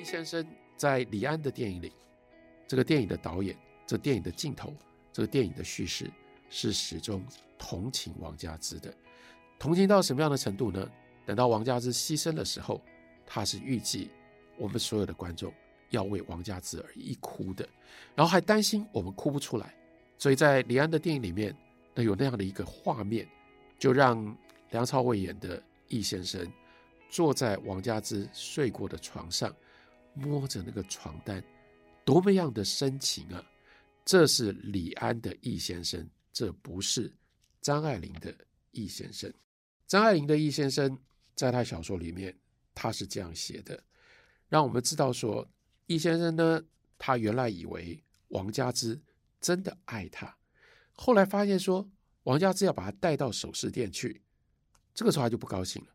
易先生在李安的电影里，这个电影的导演，这电影的镜头，这个电影的叙事是始终同情王佳芝的，同情到什么样的程度呢？等到王佳芝牺牲的时候，他是预计我们所有的观众要为王佳芝而一哭的，然后还担心我们哭不出来，所以在李安的电影里面，那有那样的一个画面，就让梁朝伟演的易先生坐在王佳芝睡过的床上，摸着那个床单，多么样的深情啊！这是李安的易先生，这不是张爱玲的易先生。张爱玲的易先生。在他小说里面，他是这样写的，让我们知道说，易先生呢，他原来以为王佳芝真的爱他，后来发现说，王佳芝要把他带到首饰店去，这个时候他就不高兴了，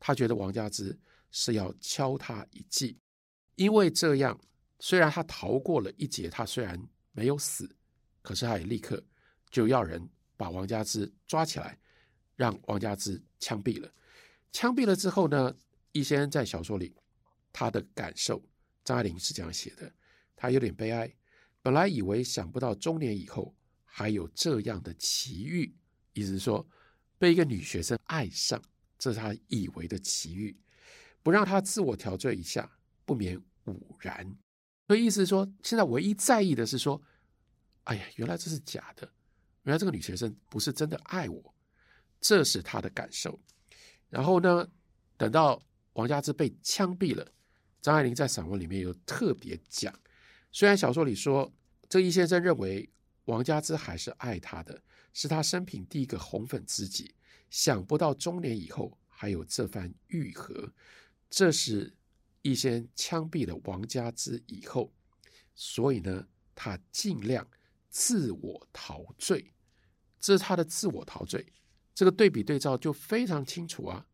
他觉得王佳芝是要敲他一记，因为这样，虽然他逃过了一劫，他虽然没有死，可是他也立刻就要人把王佳芝抓起来，让王佳芝枪毙了。枪毙了之后呢，易先生在小说里他的感受，张爱玲是这样写的：他有点悲哀，本来以为想不到中年以后还有这样的奇遇，意思是说被一个女学生爱上，这是他以为的奇遇，不让他自我陶醉一下，不免呜然。所以意思是说，现在唯一在意的是说，哎呀，原来这是假的，原来这个女学生不是真的爱我，这是他的感受。然后呢，等到王佳芝被枪毙了，张爱玲在散文里面有特别讲，虽然小说里说这易先生认为王佳芝还是爱他的，是他生平第一个红粉知己，想不到中年以后还有这番愈合，这是易先枪毙了王佳芝以后，所以呢，他尽量自我陶醉，这是他的自我陶醉。这个对比对照就非常清楚啊！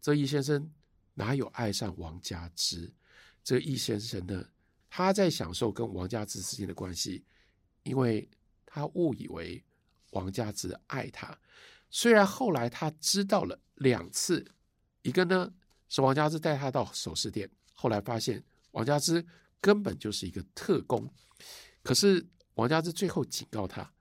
这易先生哪有爱上王佳芝？这易先生呢，他在享受跟王佳芝之间的关系，因为他误以为王佳芝爱他。虽然后来他知道了两次，一个呢是王佳芝带他到首饰店，后来发现王佳芝根本就是一个特工。可是王佳芝最后警告他，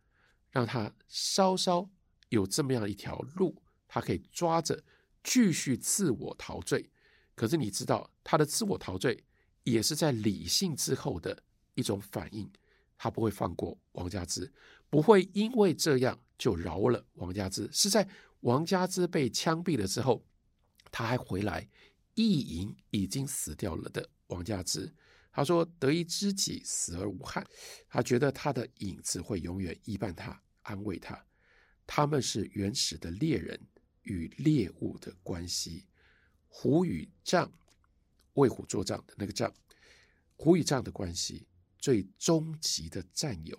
让他稍稍。有这么样一条路，他可以抓着继续自我陶醉。可是你知道，他的自我陶醉也是在理性之后的一种反应。他不会放过王佳芝，不会因为这样就饶了王佳芝。是在王佳芝被枪毙了之后，他还回来意淫已经死掉了的王佳芝。他说：“得一知己，死而无憾。”他觉得他的影子会永远依伴他，安慰他。他们是原始的猎人与猎物的关系，虎与杖，为虎作墙的那个杖，虎与杖的关系，最终极的战友，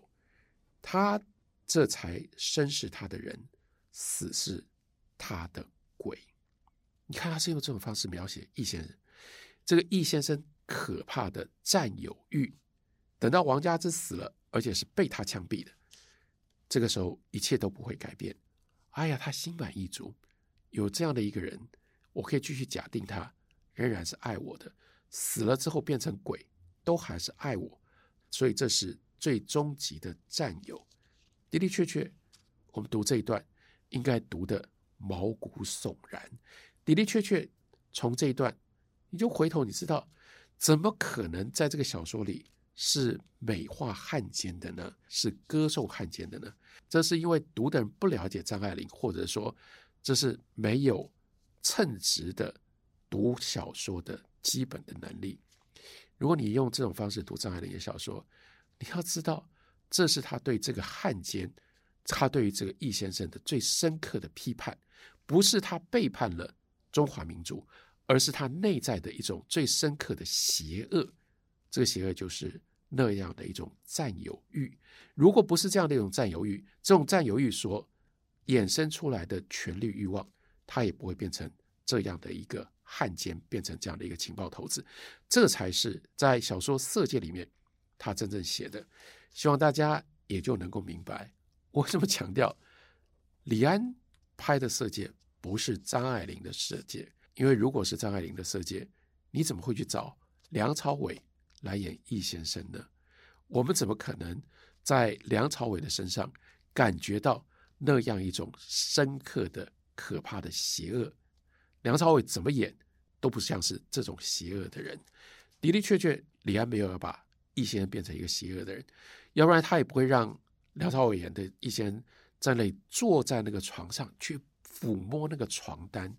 他这才生是他的人，死是他的。你看，他是用这种方式描写易先生，这个易先生可怕的占有欲。等到王佳芝死了，而且是被他枪毙的。这个时候一切都不会改变。哎呀，他心满意足，有这样的一个人，我可以继续假定他仍然是爱我的，死了之后变成鬼，都还是爱我。所以这是最终极的占有。的的确确，我们读这一段应该读得毛骨悚然。的的确确，从这一段你就回头，你知道怎么可能在这个小说里？是美化汉奸的呢？是歌颂汉奸的呢？这是因为读的人不了解张爱玲，或者说这是没有称职的读小说的基本的能力。如果你用这种方式读张爱玲的小说，你要知道，这是他对这个汉奸，他对于这个易先生的最深刻的批判，不是他背叛了中华民族，而是他内在的一种最深刻的邪恶。这个邪恶就是那样的一种占有欲。如果不是这样的一种占有欲，这种占有欲所衍生出来的权力欲望，它也不会变成这样的一个汉奸，变成这样的一个情报头子。这才是在小说《色戒》里面他真正写的。希望大家也就能够明白，我为什么强调李安拍的《色戒》不是张爱玲的《色戒》，因为如果是张爱玲的《色戒》，你怎么会去找梁朝伟？来演易先生呢？我们怎么可能在梁朝伟的身上感觉到那样一种深刻的、可怕的邪恶？梁朝伟怎么演都不像是这种邪恶的人。的的确确，李安没有要把易先生变成一个邪恶的人，要不然他也不会让梁朝伟演的易先生在那里坐在那个床上去抚摸那个床单，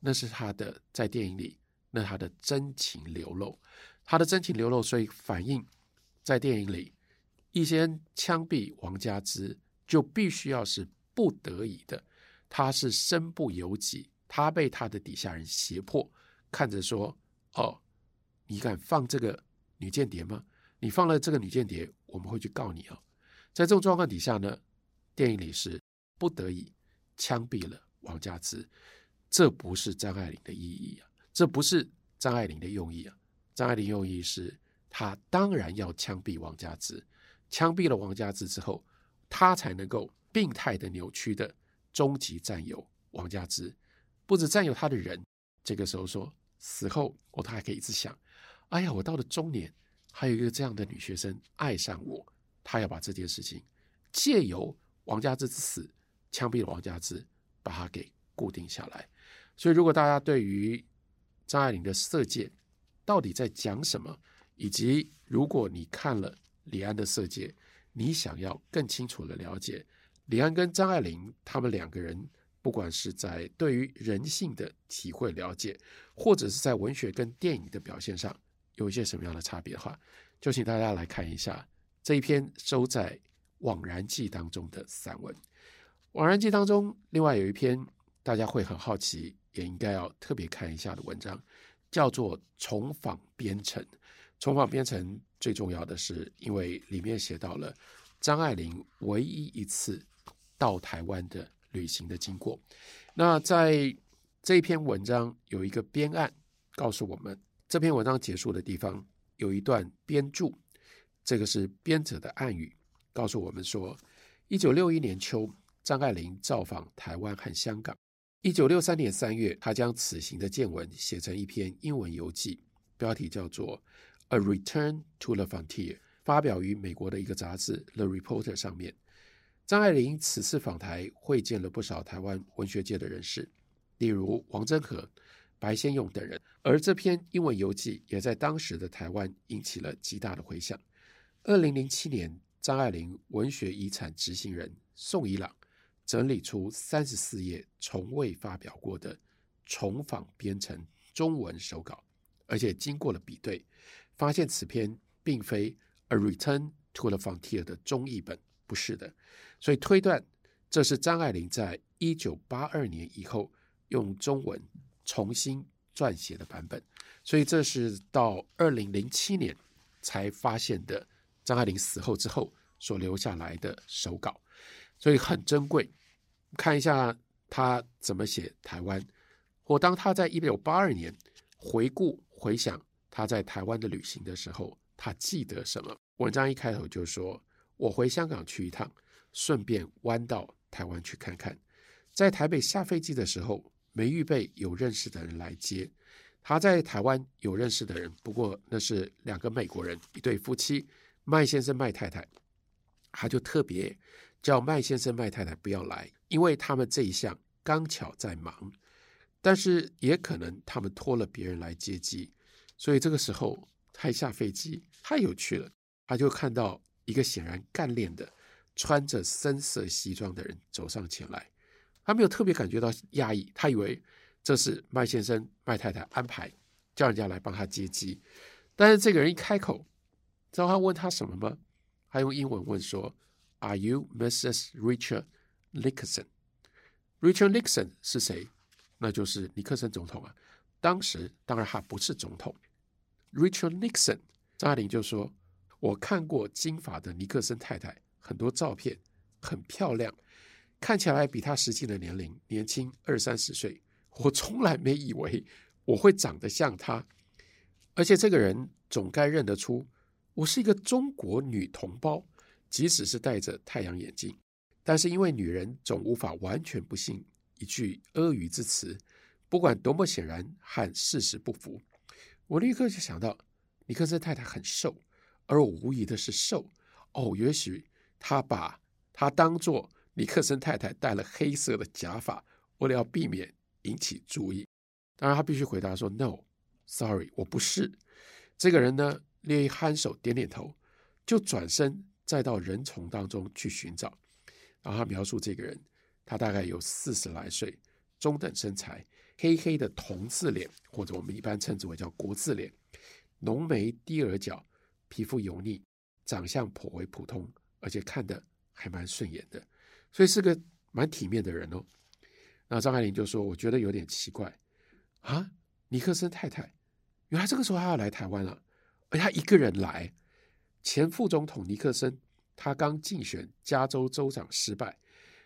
那是他的在电影里，那他的真情流露，他的真情流露，所以反映在电影里，易先生枪毙王佳芝就必须要是不得已的，他是身不由己，他被他的底下人胁迫，看着说：“哦，你敢放这个女间谍吗？你放了这个女间谍，我们会去告你哦。”在这种状况底下呢，电影里是不得已枪毙了王佳芝。这不是张爱玲的意义啊，这不是张爱玲的用意啊。张爱玲用意是，她当然要枪毙王佳芝，枪毙了王佳芝之后，她才能够病态的、扭曲的终极占有王佳芝，不止占有她的人。这个时候说死后，我都还可以一直想：哎呀，我到了中年，还有一个这样的女学生爱上我，她要把这件事情借由王佳芝之死，枪毙了王佳芝，把它给固定下来。所以，如果大家对于张爱玲的《色戒》到底在讲什么，以及如果你看了李安的《色戒》，你想要更清楚的了解李安跟张爱玲他们两个人，不管是在对于人性的体会了解，或者是在文学跟电影的表现上有一些什么样的差别的话，就请大家来看一下这一篇收在《惘然记》当中的散文。《惘然记》当中，另外有一篇大家会很好奇。也应该要特别看一下的文章，叫做《重访边城》。重访边城最重要的是，因为里面写到了张爱玲唯一一次到台湾的旅行的经过。那在这篇文章有一个编案告诉我们，这篇文章结束的地方有一段编注，这个是编者的暗语，告诉我们说，一九六一年秋，张爱玲造访台湾和香港。一九六三年三月，他将此行的见闻写成一篇英文游记，标题叫做《A Return to the Frontier》，发表于美国的一个杂志《The Reporter》上面。张爱玲此次访台，会见了不少台湾文学界的人士，例如王祯和、白先勇等人。而这篇英文游记也在当时的台湾引起了极大的回响。二零零七年，张爱玲文学遗产执行人宋怡朗。整理出三十四页从未发表过的重访编程中文手稿，而且经过了比对，发现此篇并非《A Return to the Frontier》的中译本，不是的，所以推断这是张爱玲在一九八二年以后用中文重新撰写的版本，所以这是到二零零七年才发现的张爱玲死后之后所留下来的手稿。所以很珍贵，看一下他怎么写台湾，我当他在一九八二年回顾回想他在台湾的旅行的时候，他记得什么？文章一开头就说：“我回香港去一趟，顺便弯到台湾去看看。在台北下飞机的时候，没预备有认识的人来接。他在台湾有认识的人，不过那是两个美国人，一对夫妻，麦先生、麦太太，他就特别。”叫麦先生、麦太太不要来，因为他们这一项刚巧在忙，但是也可能他们托了别人来接机，所以这个时候他一下飞机太有趣了，他就看到一个显然干练的、穿着深色西装的人走上前来，他没有特别感觉到压抑，他以为这是麦先生、麦太太安排叫人家来帮他接机，但是这个人一开口，知道他问他什么吗？他用英文问说。Are you Mrs. Richard Nixon? Richard Nixon 是谁？那就是尼克森总统啊。当时当然他不是总统。Richard Nixon，张爱玲就说：“我看过金发的尼克森太太很多照片，很漂亮，看起来比他实际的年龄年轻二三十岁。我从来没以为我会长得像他，而且这个人总该认得出我是一个中国女同胞。”即使是戴着太阳眼镜，但是因为女人总无法完全不信一句阿谀之词，不管多么显然和事实不符，我立刻就想到，尼克森太太很瘦，而我无疑的是瘦。哦，也许他把他当做尼克森太太戴了黑色的假发，为了要避免引起注意。当然，他必须回答说：“No，sorry，我不是。”这个人呢，略一颔首，点点头，就转身再到人丛当中去寻找。然后他描述这个人，他大概有四十来岁，中等身材，黑黑的铜字脸，或者我们一般称之为叫国字脸。浓眉低耳角，皮肤油腻，长相颇为普通，而且看得还蛮顺眼的，所以是个蛮体面的人哦。那张爱玲就说：“我觉得有点奇怪啊，尼克森太太，原来这个时候他要来台湾了，而他一个人来。前副总统尼克森他刚竞选加州州长失败，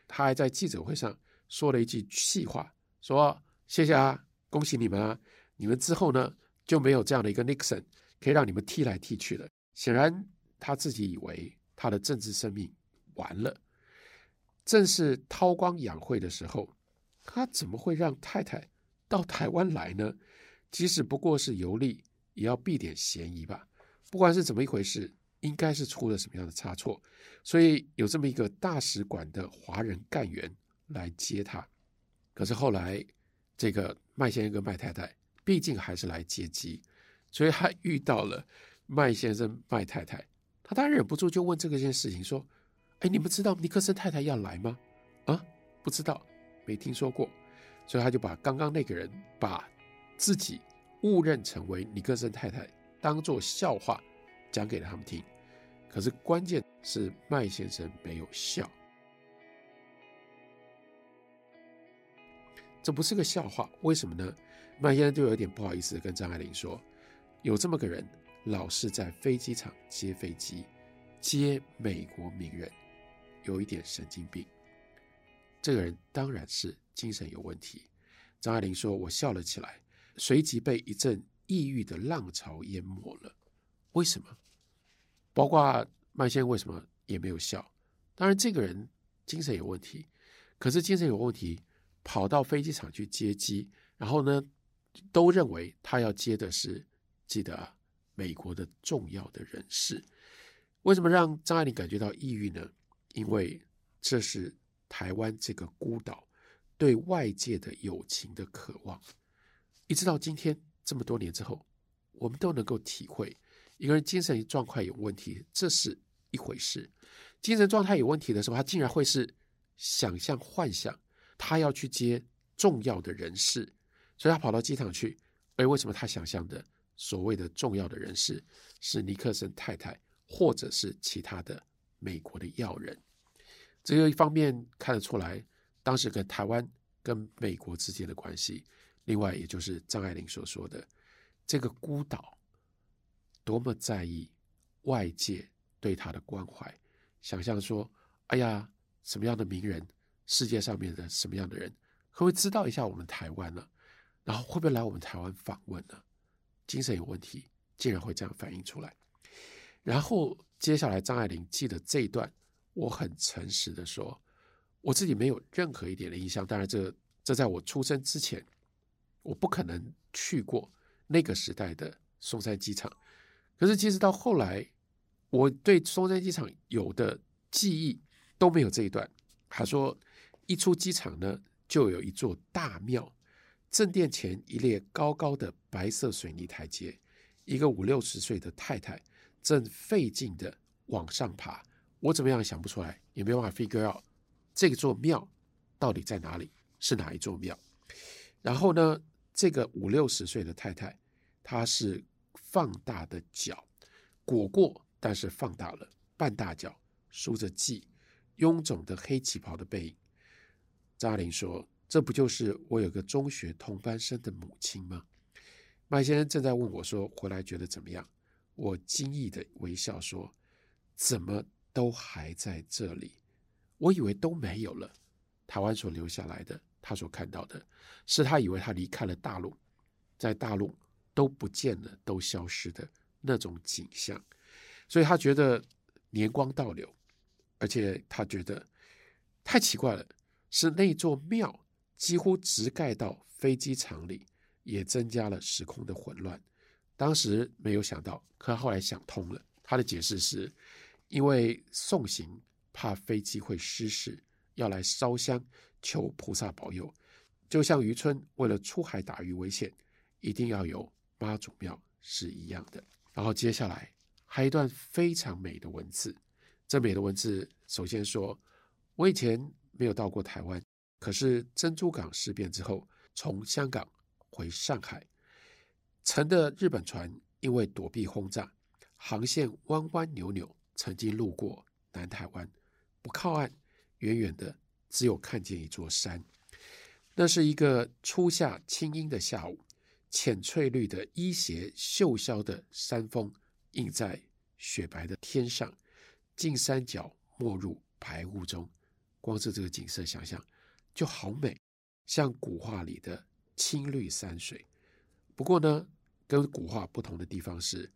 他还在记者会上说了一句气话，说谢谢啊，恭喜你们啊，你们之后呢？”就没有这样的一个 Nixon 可以让你们踢来踢去了。显然他自己以为他的政治生命完了。正是韬光养晦的时候，他怎么会让太太到台湾来呢？即使不过是游历，也要避点嫌疑吧。不管是怎么一回事，应该是出了什么样的差错，所以有这么一个大使馆的华人干员来接他。可是后来，这个麦先生跟麦太太。毕竟还是来接机，所以他遇到了麦先生、麦太太，他当然忍不住就问这个件事情，说：“哎，你们知道尼克森太太要来吗？”啊，不知道，没听说过。所以他就把刚刚那个人把自己误认成为尼克森太太当做笑话讲给了他们听。可是关键是麦先生没有笑，这不是个笑话，为什么呢？麦先生就有点不好意思跟张爱玲说：“有这么个人，老是在飞机场接飞机，接美国名人，有一点神经病。这个人当然是精神有问题。”张爱玲说：“我笑了起来，随即被一阵抑郁的浪潮淹没了。为什么？包括麦先为什么也没有笑？当然，这个人精神有问题，可是精神有问题，跑到飞机场去接机，然后呢？”都认为他要接的是，记得，美国的重要的人士。为什么让张爱玲感觉到抑郁呢？因为这是台湾这个孤岛对外界的友情的渴望。一直到今天这么多年之后，我们都能够体会，一个人精神状态有问题，这是一回事。精神状态有问题的时候，他竟然会是想象幻想，他要去接重要的人士。所以他跑到机场去，而为什么他想象的所谓的重要的人士是尼克森太太，或者是其他的美国的要人？这个一方面看得出来，当时跟台湾跟美国之间的关系；另外，也就是张爱玲所说的这个孤岛，多么在意外界对他的关怀。想象说，哎呀，什么样的名人，世界上面的什么样的人，会不会知道一下我们台湾呢？然后会不会来我们台湾访问呢？精神有问题，竟然会这样反映出来。然后接下来，张爱玲记得这一段，我很诚实的说，我自己没有任何一点的印象。当然这，这这在我出生之前，我不可能去过那个时代的松山机场。可是，其实到后来，我对松山机场有的记忆都没有这一段。他说，一出机场呢，就有一座大庙。正殿前一列高高的白色水泥台阶，一个五六十岁的太太正费劲的往上爬。我怎么样想不出来，也没办法 figure out 这座庙到底在哪里，是哪一座庙。然后呢，这个五六十岁的太太，她是放大的脚，裹过，但是放大了半大脚，梳着髻，臃肿的黑旗袍的背影。张爱玲说。这不就是我有个中学同班生的母亲吗？麦先生正在问我说：“回来觉得怎么样？”我惊异的微笑说：“怎么都还在这里？我以为都没有了。台湾所留下来的，他所看到的，是他以为他离开了大陆，在大陆都不见了，都消失的那种景象。所以他觉得年光倒流，而且他觉得太奇怪了，是那座庙。”几乎直盖到飞机场里，也增加了时空的混乱。当时没有想到，可后来想通了。他的解释是，因为送行怕飞机会失事，要来烧香求菩萨保佑，就像渔村为了出海打鱼危险，一定要有妈祖庙是一样的。然后接下来还有一段非常美的文字，这美的文字首先说，我以前没有到过台湾，可是珍珠港事变之后，从香港回上海，乘的日本船因为躲避轰炸，航线弯弯扭扭，曾经路过南台湾，不靠岸，远远的只有看见一座山。那是一个初夏清阴的下午，浅翠绿的衣斜绣削的山峰映在雪白的天上，近山脚没入白雾中，光是这个景色想象就好美。像古画里的青绿山水，不过呢，跟古画不同的地方是，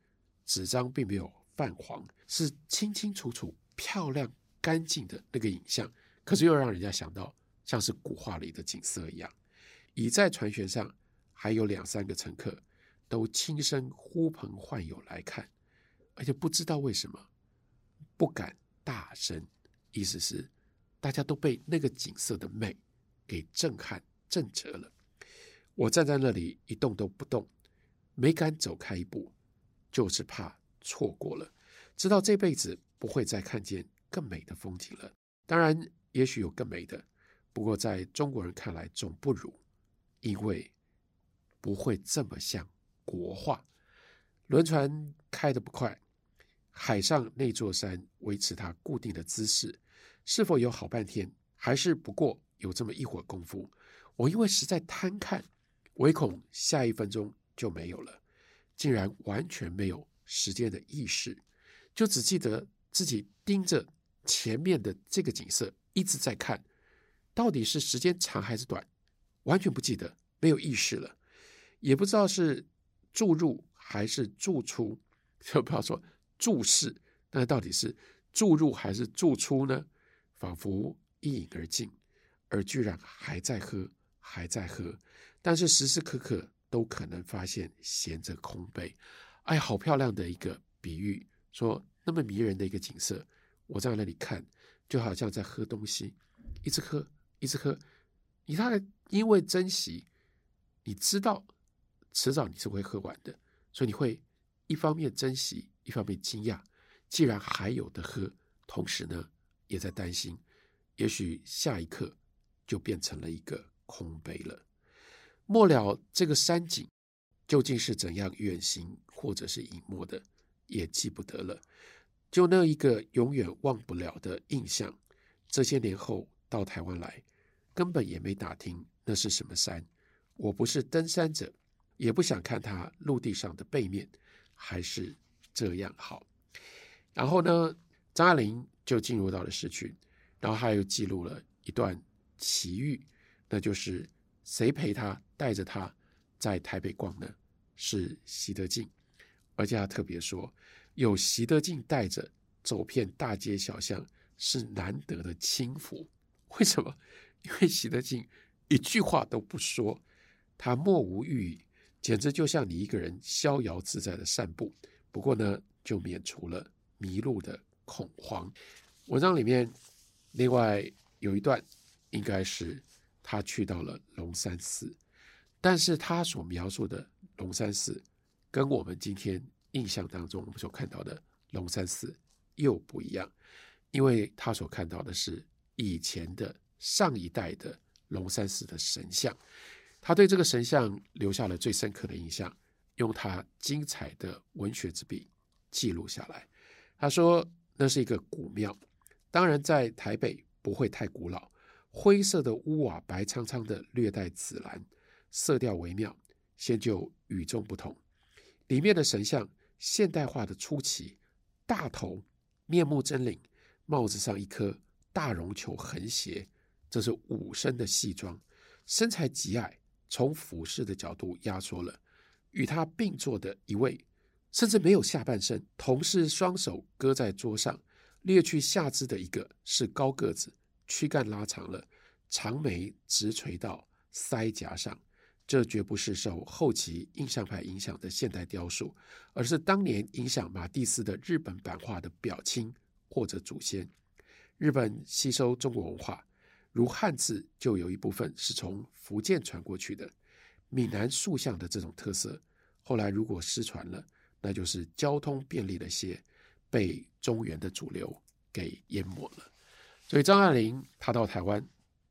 纸张并没有泛黄，是清清楚楚、漂亮干净的那个影像。可是又让人家想到像是古画里的景色一样。已在船舷上还有两三个乘客，都轻声呼朋唤友来看，而且不知道为什么不敢大声，意思是大家都被那个景色的美。给震撼震慑了，我站在那里一动都不动，没敢走开一步，就是怕错过了，知道这辈子不会再看见更美的风景了。当然，也许有更美的，不过在中国人看来总不如，因为不会这么像国画。轮船开得不快，海上那座山维持它固定的姿势，是否有好半天，还是不过？有这么一会儿功夫，我因为实在贪看，唯恐下一分钟就没有了，竟然完全没有时间的意识，就只记得自己盯着前面的这个景色一直在看，到底是时间长还是短，完全不记得，没有意识了，也不知道是注入还是注出，就不要说注视，那到底是注入还是注出呢？仿佛一饮而尽。而居然还在喝，还在喝，但是时时刻刻都可能发现闲着空杯。哎，好漂亮的一个比喻，说那么迷人的一个景色，我在那里看，就好像在喝东西，一直喝，一直喝。你大概因为珍惜，你知道迟早你是会喝完的，所以你会一方面珍惜，一方面惊讶，既然还有的喝，同时呢也在担心，也许下一刻。就变成了一个空杯了。末了，这个山景究竟是怎样远行或者是隐没的，也记不得了。就那一个永远忘不了的印象。这些年后到台湾来，根本也没打听那是什么山。我不是登山者，也不想看它陆地上的背面，还是这样好。然后呢，张爱玲就进入到了市区，然后她又记录了一段。奇遇，那就是谁陪他带着他在台北逛呢？是习德进，而且他特别说，有习德进带着走遍大街小巷是难得的轻福。为什么？因为习德进一句话都不说，他默无语语，简直就像你一个人逍遥自在的散步。不过呢，就免除了迷路的恐慌。文章里面另外有一段。应该是他去到了龙山寺，但是他所描述的龙山寺，跟我们今天印象当中我们所看到的龙山寺又不一样，因为他所看到的是以前的上一代的龙山寺的神像，他对这个神像留下了最深刻的印象，用他精彩的文学之笔记录下来。他说那是一个古庙，当然在台北不会太古老。灰色的屋瓦，白苍苍的，略带紫蓝，色调微妙，先就与众不同。里面的神像现代化的出奇，大头，面目狰狞，帽子上一颗大绒球横斜，这是武生的戏装。身材极矮，从俯视的角度压缩了。与他并坐的一位，甚至没有下半身，同是双手搁在桌上，略去下肢的一个是高个子。躯干拉长了，长眉直垂到腮颊上，这绝不是受后期印象派影响的现代雕塑，而是当年影响马蒂斯的日本版画的表亲或者祖先。日本吸收中国文化，如汉字就有一部分是从福建传过去的。闽南塑像的这种特色，后来如果失传了，那就是交通便利了些，被中原的主流给淹没了。所以张爱玲她到台湾，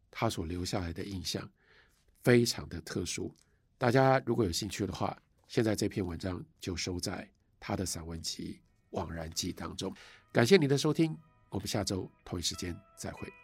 她所留下来的印象非常的特殊。大家如果有兴趣的话，现在这篇文章就收在她的散文集《惘然记》当中。感谢您的收听。我们下周同一时间再会。